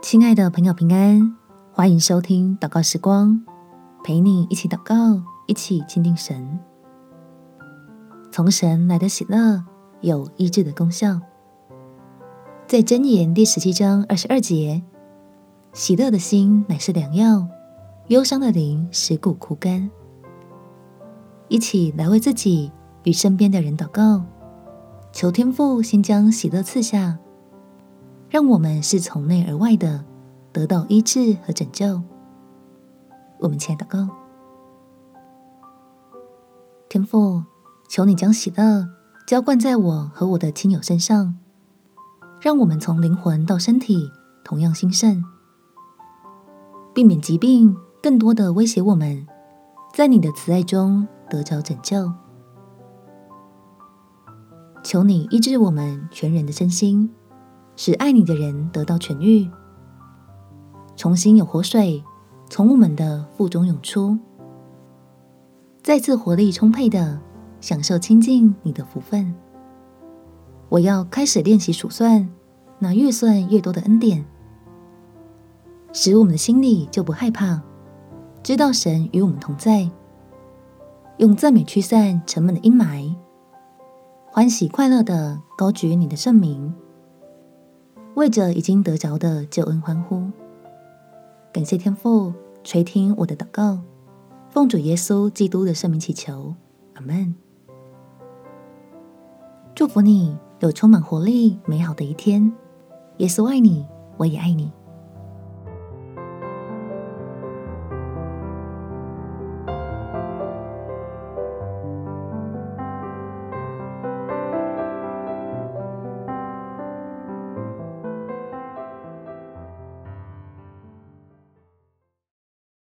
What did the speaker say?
亲爱的朋友，平安，欢迎收听祷告时光，陪你一起祷告，一起亲近神。从神来的喜乐有医治的功效，在箴言第十七章二十二节，喜乐的心乃是良药，忧伤的灵使骨枯干。一起来为自己与身边的人祷告，求天父先将喜乐赐下。让我们是从内而外的得到医治和拯救。我们亲爱的祷告，天父，求你将喜乐浇灌在我和我的亲友身上，让我们从灵魂到身体同样兴盛，避免疾病更多的威胁我们，在你的慈爱中得着拯救。求你医治我们全人的身心。使爱你的人得到痊愈，重新有活水从我们的腹中涌出，再次活力充沛的享受亲近你的福分。我要开始练习数算那越算越多的恩典，使我们的心里就不害怕，知道神与我们同在，用赞美驱散沉闷的阴霾，欢喜快乐的高举你的圣名。为着已经得着的救恩欢呼，感谢天父垂听我的祷告，奉主耶稣基督的圣名祈求，阿门。祝福你有充满活力、美好的一天。耶稣爱你，我也爱你。